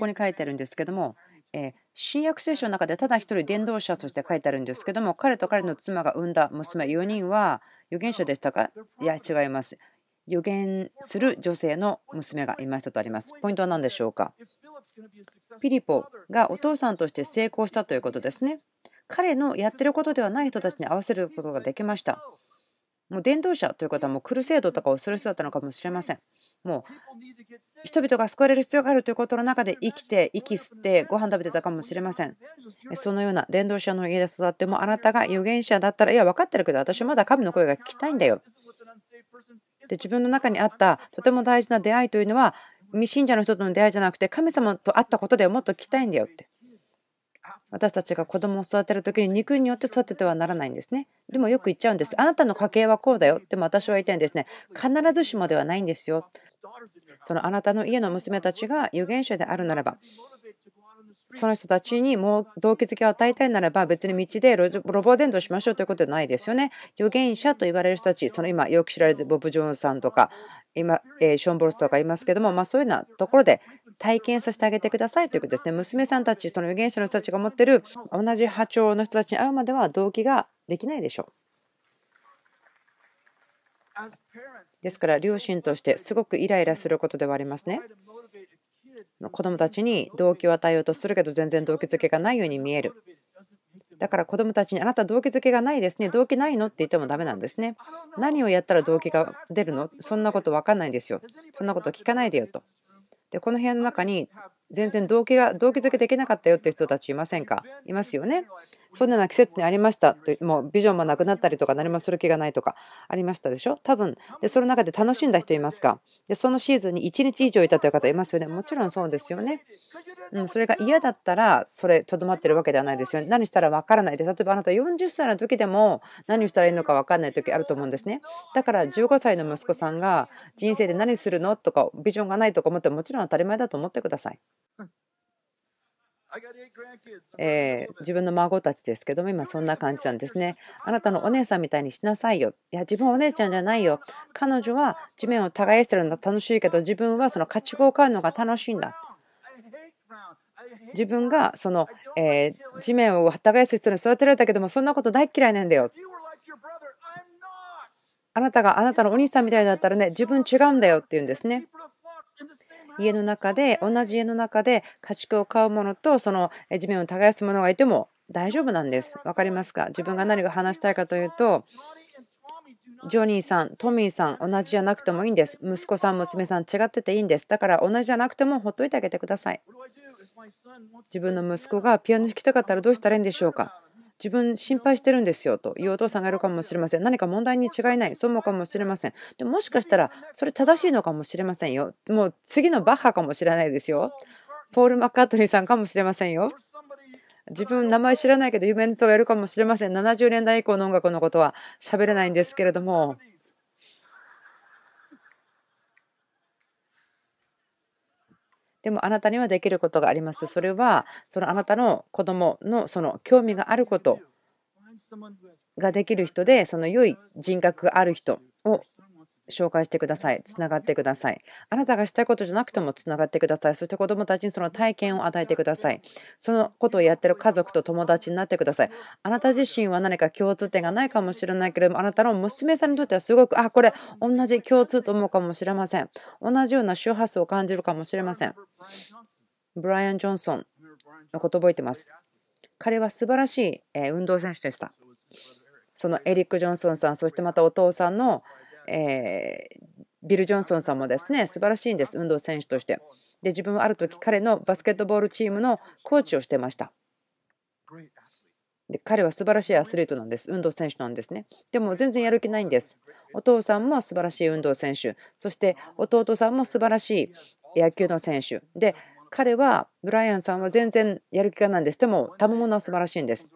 こに書いてあるんですけども、え新約聖書の中でただ一人伝道者として書いてあるんですけども彼と彼の妻が産んだ娘4人は預言者でしたか？いや違います預言する女性の娘がいましたとあります。ポイントは何でしょうか？ピリポがお父さんとして成功したということですね。彼のやってることではない人たちに合わせることができました。もう伝道者という方はもうクルセードとかをする人だったのかもしれません。もう人々が救われる必要があるということの中で生きて息吸ってご飯食べてたかもしれません。そのような伝道者の家で育ってもあなたが預言者だったらいや分かってるけど私まだ神の声が聞きたいんだよ。で自分の中にあったとても大事な出会いというのは未信者の人との出会いじゃなくて神様と会ったことでもっと聞きたいんだよって私たちが子供を育てる時に肉によって育ててはならないんですね。でもよく言っちゃうんです。あなたの家系はこうだよ。でも私は言いたいんですね。必ずしもではないんですよ。そのあなたの家の娘たちが預言者であるならば、その人たちにもう動機づけを与えたいならば別に道でロボ伝道しましょうということではないですよね。預言者と言われる人たち、その今よく知られているボブ・ジョーンさんとか、今、えショーン・ボルスとかいますけども、まあ、そういうようなところで体験させてあげてくださいということですね。娘さんたち、その預言者の人たちが持っている同じ波長の人たちに会うまでは動機ができないでしょう。ですから両親としてすごくイライラすることではありますね。子どもたちに動機を与えようとするけど全然動機づけがないように見える。だから子どもたちにあなた動機づけがないですね、動機ないの？って言ってもダメなんですね。何をやったら動機が出るの？そんなこと分かんないですよ。そんなこと聞かないでよと。でこの部屋の中に全然動機が動機づけできなかったよっていう人たちいませんか？いますよね。そんなような季節にありましたともうビジョンもなくなったりとか何もする気がないとかありましたでしょ？多分でその中で楽しんだ人いますか？でそのシーズンに1日以上いたという方いますよね？もちろんそうですよね。うん、それが嫌だったらそれとどまってるわけではないですよね。何したら分からないで例えばあなた40歳の時でも何をしたらいいのか分からない時あると思うんですね。だから15歳の息子さんが人生で何するの？とかビジョンがないとか思ってももちろん当たり前だと思ってください。えー、自分の孫たちですけども今そんな感じなんですね。あなたのお姉さんみたいにしなさいよ。いや自分はお姉ちゃんじゃないよ。彼女は地面を耕してるのが楽しいけど自分はその家畜を飼うのが楽しいんだ。自分がその、えー、地面を耕す人に育てられたけどもそんなこと大嫌いなんだよ。あなたがあなたのお兄さんみたいだったらね自分違うんだよって言うんですね。家の中で同じ家の中で家畜を飼うものとその地面を耕すものがいても大丈夫なんです。分かりますか？自分が何を話したいかというとジョニーさん、トミーさん、同じじゃなくてもいいんです。息子さん、娘さん、違ってていいんです。だから同じじゃなくてもほっといてあげてください。自分の息子がピアノ弾きたかったらどうしたらいいんでしょうか？自分心配してるんですよというお父さんがいるかもしれません。何か問題に違いない、そう思うかもしれません。でもしかしたらそれ正しいのかもしれませんよ。もう次のバッハかもしれないですよ。ポール・マッカートニーさんかもしれませんよ。自分名前知らないけど有名な人がいるかもしれません。70年代以降の音楽のことは喋れないんですけれども。でもあなたにはできることがあります。それはそのあなたの子供のその興味があることができる人でその良い人格がある人を紹介してください。つながってください。あなたがしたいことじゃなくてもつながってください。そして子どもたちにその体験を与えてください。そのことをやってる家族と友達になってください。あなた自身は何か共通点がないかもしれないけれども、あなたの娘さんにとってはすごく、あ、これ同じ共通と思うかもしれません。同じような周波数を感じるかもしれません。ブライアン・ジョンソンのこと覚えてます。彼は素晴らしい運動選手でした。そのエリック・ジョンソンさん、そしてまたお父さんのえビル・ジョンソンさんもですね素晴らしいんです運動選手として。で自分はある時彼のバスケットボールチームのコーチをしてました。で彼は素晴らしいアスリートなんです運動選手なんですね。でも全然やる気ないんです。お父さんも素晴らしい運動選手。そして弟さんも素晴らしい野球の選手。で彼はブライアンさんは全然やる気がないんです。でも賜物は素晴らしいんです。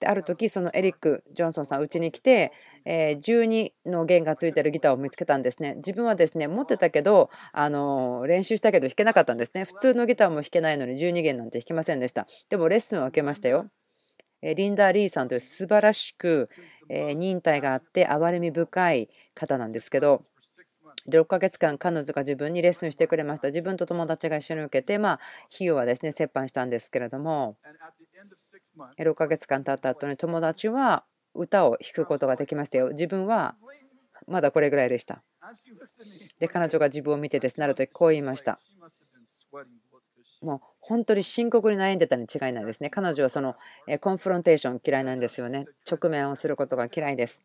である時そのエリック・ジョンソンさんうちに来て、え12の弦がついてるギターを見つけたんですね。自分はですね持ってたけどあの練習したけど弾けなかったんですね。普通のギターも弾けないのに12弦なんて弾きませんでした。でもレッスンを受けましたよ。リンダー・リーさんという素晴らしく忍耐があって憐れみ深い方なんですけど6ヶ月間彼女が自分にレッスンしてくれました自分と友達が一緒に受けてまあ費用はですね折半したんですけれども6ヶ月間経った後に友達は歌を弾くことができましたよ。自分はまだこれぐらいでした。で、彼女が自分を見てですなるとこう言いました。もう本当に深刻に悩んでたに違いないですね。彼女はそのコンフロンテーション嫌いなんですよね。直面をすることが嫌いです。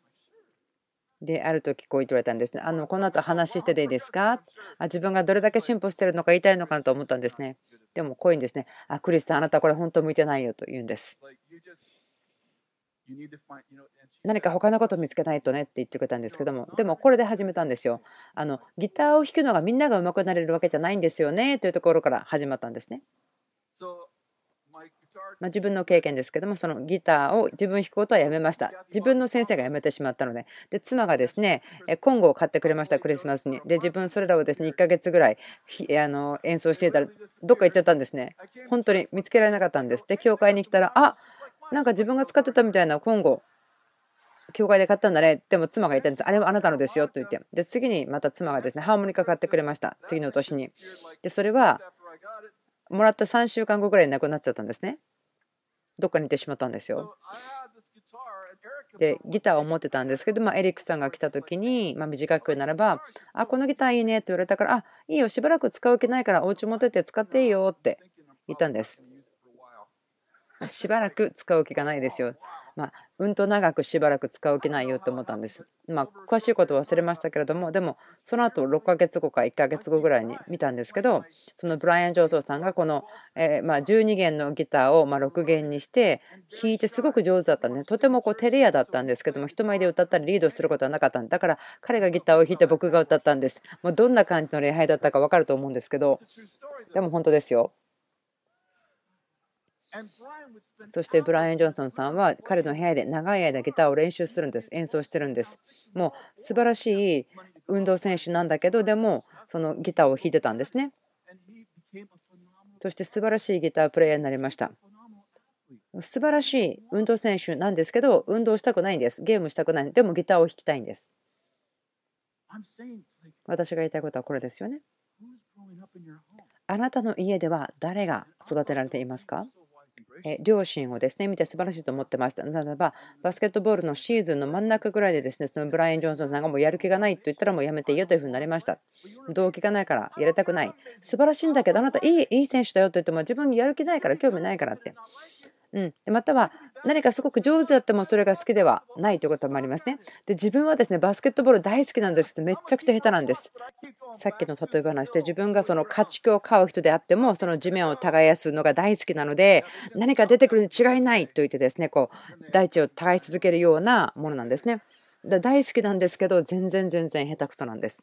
で、ある時こう言っておられたんですね。あのこの後話してていいですかあ自分がどれだけ進歩してるのか言いたいのかなと思ったんですね。でもこういうんですね。あ、クリスさん、あなたこれ本当向いてないよと言うんです。何か他のことを見つけないとねって言ってくれたんですけどもでもこれで始めたんですよあのギターを弾くのがみんなが上手くなれるわけじゃないんですよねというところから始まったんですねまあ、自分の経験ですけどもそのギターを自分弾くことはやめました。自分の先生が辞めてしまったので。で妻がですねコンゴを買ってくれましたクリスマスに。で自分それらをですね1ヶ月ぐらいあの演奏していたらどっか行っちゃったんですね。本当に見つけられなかったんです。で教会に来たらあなんか自分が使ってたみたいなコンゴ教会で買ったんだね。でも妻が言ったんです。あれはあなたのですよと言って。で次にまた妻がですねハーモニカ買ってくれました。次の年に。でそれはもらった3週間後ぐらいに亡くなっちゃったんですねどっかに行ってしまったんですよ。でギターを持ってたんですけど、まあ、エリックさんが来た時に、まあ、短くならば「あこのギターいいね」って言われたから「あいいよしばらく使う気ないからお家持ってって使っていいよ」って言ったんです。しばらく使う気がないですよ。まあ、うんと長くしばらく使う気ないよと思ったんです。まあ、詳しいこと忘れましたけれども、でも、その後6ヶ月後か1ヶ月後ぐらいに見たんですけど、そのブライアン・ジョーソーさんがこの、えま12弦のギターをま6弦にして弾いてすごく上手だったね。とてもこうテレアだったんですけども、人前で歌ったりリードすることはなかったんだから、彼がギターを弾いて僕が歌ったんです。もうどんな感じの礼拝だったか分かると思うんですけど、でも本当ですよ。そしてブライアン・ジョンソンさんは彼の部屋で長い間ギターを練習するんです。演奏してるんです。もう素晴らしい運動選手なんだけど、でもそのギターを弾いてたんですね。そして素晴らしいギタープレーヤーになりました。素晴らしい運動選手なんですけど、運動したくないんです。ゲームしたくない。でもギターを弾きたいんです。私が言いたいことはこれですよね。あなたの家では誰が育てられていますか？両親をですね見て素晴らしいと思ってました。ならば、バスケットボールのシーズンの真ん中ぐらいでですねそのブライアン・ジョンソンさんがもうやる気がないと言ったらもうやめていいよというふうになりました。動機がないからやりたくない。素晴らしいんだけど、あなたいいいい選手だよと言っても自分にやる気ないから興味ないからって。うん、または何かすごく上手だってもそれが好きではないということもありますね。で自分はですねバスケットボール大好きなんですめちゃくちゃ下手なんです。さっきの例え話で自分がその家畜を飼う人であってもその地面を耕すのが大好きなので何か出てくるに違いないと言ってですねこう大地を耕し続けるようなものなんですね。大好きなんですけど全然全然下手くそなんです。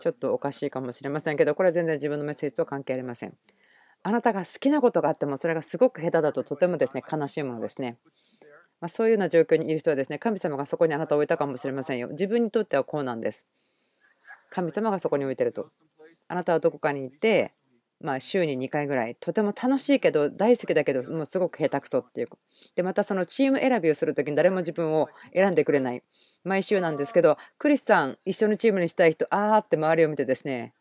ちょっとおかしいかもしれませんけど、これは全然自分のメッセージとは関係ありません。あなたが好きなことがあっても、それがすごく下手だととてもですね悲しいものですね。まあ、そういうような状況にいる人はですね、神様がそこにあなたを置いたかもしれませんよ。自分にとってはこうなんです。神様がそこに置いてると。あなたはどこかに行って、まあ、週に2回ぐらい。とても楽しいけど大好きだけどもうすごく下手くそっていうでまたそのチーム選びをする時に誰も自分を選んでくれない。毎週なんですけどクリスさん一緒のチームにしたい人あーって周りを見てですね。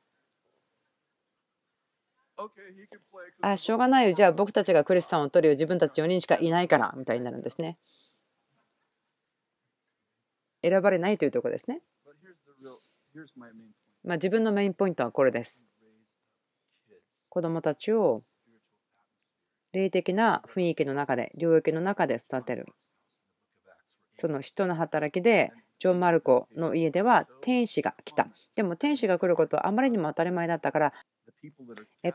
あしょうがないよ。じゃあ僕たちがクリスさんを取るよ。自分たち4人しかいないから。みたいになるんですね。選ばれないというところですね。まあ自分のメインポイントはこれです子どもたちを霊的な雰囲気の中で領域の中で育てる。その人の働きでジョン・マルコの家では天使が来た。でも天使が来ることはあまりにも当たり前だったから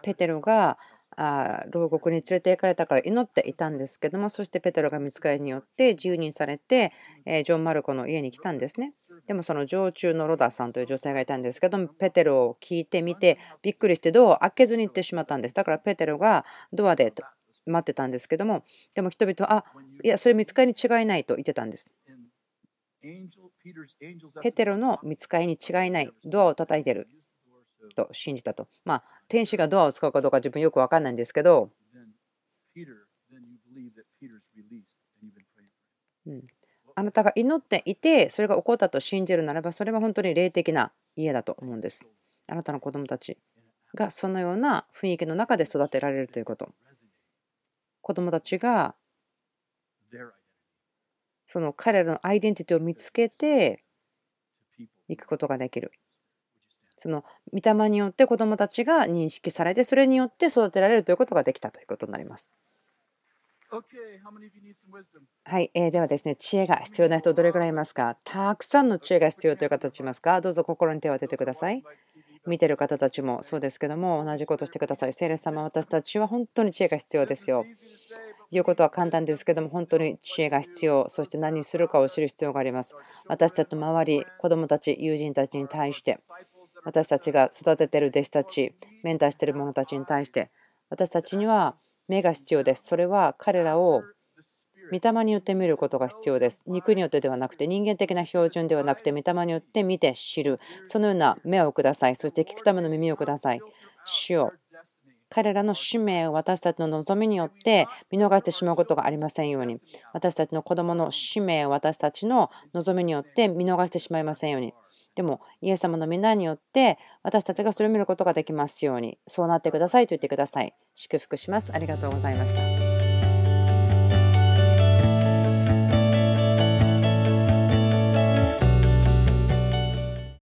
ペテロがあ牢獄に連れて行かれたから祈っていたんですけどもそしてペテロが見つかりによって蹂躙されてジョン・マルコの家に来たんですね。でもその常駐のロダさんという女性がいたんですけどもペテロを聞いてみてびっくりしてドアを開けずに行ってしまったんです。だからペテロがドアで待ってたんですけどもでも人々はあいやそれ見つかりに違いないと言ってたんです。ペテロの見つかりに違いないドアを叩いてると信じたと。まあ、天使がドアを使うかどうか自分よく分かんないんですけど、うん、あなたが祈っていて、それが起こったと信じるならば、それは本当に霊的な家だと思うんです。あなたの子供たちがそのような雰囲気の中で育てられるということ。子供たちがその彼らのアイデンティティを見つけていくことができる。その御霊によって子どもたちが認識されてそれによって育てられるということができたということになります。はい、えー、ではですね、知恵が必要な人どれくらいいますか？たくさんの知恵が必要という方たちいますか？どうぞ心に手を当ててください。見てる方たちもそうですけども、同じことしてください。聖霊様、私たちは本当に知恵が必要ですよ。言うことは簡単ですけども、本当に知恵が必要、そして何にするかを知る必要があります。私たちの周り、子どもたち、友人たちに対して、私たちが育てている弟子たち、メンターしている者たちに対して、私たちには目が必要です。それは彼らを御霊によって見ることが必要です。肉によってではなくて、人間的な標準ではなくて、御霊によって見て知る。そのような目をください。そして聞くための耳をください。主よ彼らの使命を私たちの望みによって見逃してしまうことがありませんように。私たちの子供の使命を私たちの望みによって見逃してしまいませんように。でも、イエス様の皆によって私たちがそれを見ることができますように、そうなってくださいと言ってください。祝福します。ありがとうございました。